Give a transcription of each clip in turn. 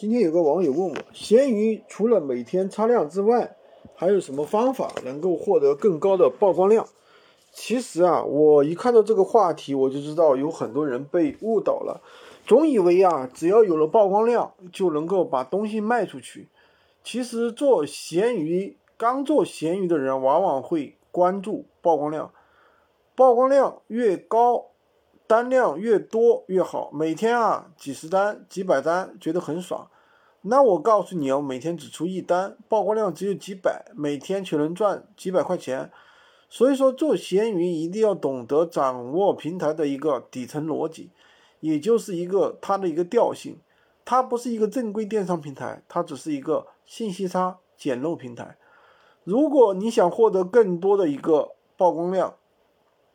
今天有个网友问我，闲鱼除了每天擦亮之外，还有什么方法能够获得更高的曝光量？其实啊，我一看到这个话题，我就知道有很多人被误导了，总以为啊，只要有了曝光量，就能够把东西卖出去。其实做闲鱼，刚做闲鱼的人往往会关注曝光量，曝光量越高。单量越多越好，每天啊几十单、几百单，觉得很爽。那我告诉你哦，每天只出一单，曝光量只有几百，每天却能赚几百块钱。所以说，做闲鱼一定要懂得掌握平台的一个底层逻辑，也就是一个它的一个调性。它不是一个正规电商平台，它只是一个信息差简陋平台。如果你想获得更多的一个曝光量，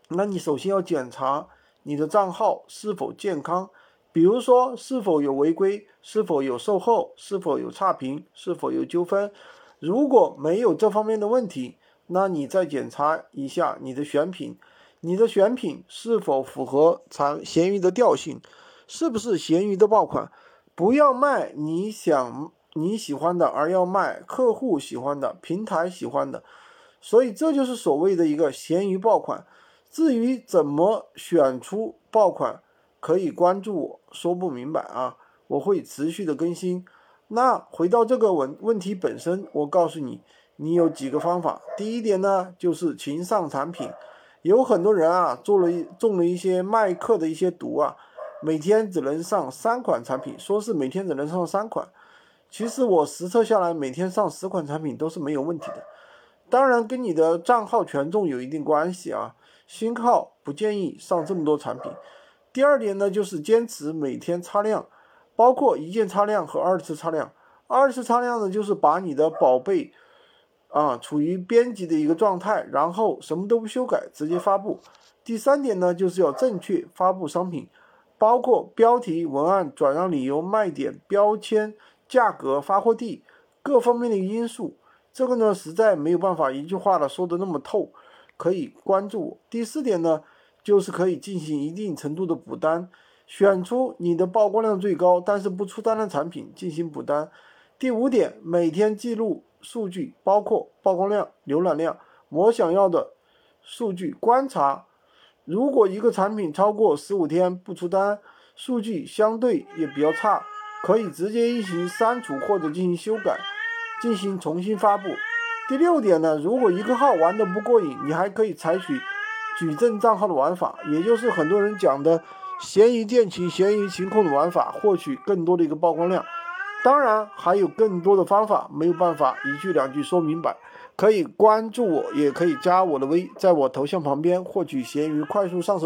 那你首先要检查。你的账号是否健康？比如说是否有违规，是否有售后，是否有差评，是否有纠纷？如果没有这方面的问题，那你再检查一下你的选品，你的选品是否符合长闲鱼的调性，是不是闲鱼的爆款？不要卖你想你喜欢的，而要卖客户喜欢的，平台喜欢的。所以这就是所谓的一个闲鱼爆款。至于怎么选出爆款，可以关注我，说不明白啊，我会持续的更新。那回到这个问问题本身，我告诉你，你有几个方法。第一点呢，就是勤上产品。有很多人啊，做了一中了一些卖课的一些毒啊，每天只能上三款产品，说是每天只能上三款。其实我实测下来，每天上十款产品都是没有问题的。当然，跟你的账号权重有一定关系啊。新号不建议上这么多产品。第二点呢，就是坚持每天擦亮，包括一键擦亮和二次擦亮。二次擦亮呢，就是把你的宝贝啊处于编辑的一个状态，然后什么都不修改，直接发布。第三点呢，就是要正确发布商品，包括标题、文案、转让理由、卖点、标签、价格、发货地各方面的因素。这个呢，实在没有办法一句话的说的那么透。可以关注我第四点呢，就是可以进行一定程度的补单，选出你的曝光量最高但是不出单的产品进行补单。第五点，每天记录数据，包括曝光量、浏览量，我想要的数据。观察，如果一个产品超过十五天不出单，数据相对也比较差，可以直接进行删除或者进行修改，进行重新发布。第六点呢，如果一个号玩的不过瘾，你还可以采取矩阵账号的玩法，也就是很多人讲的闲鱼电情、闲鱼情控的玩法，获取更多的一个曝光量。当然还有更多的方法，没有办法一句两句说明白。可以关注我，也可以加我的微，在我头像旁边获取闲鱼快速上手。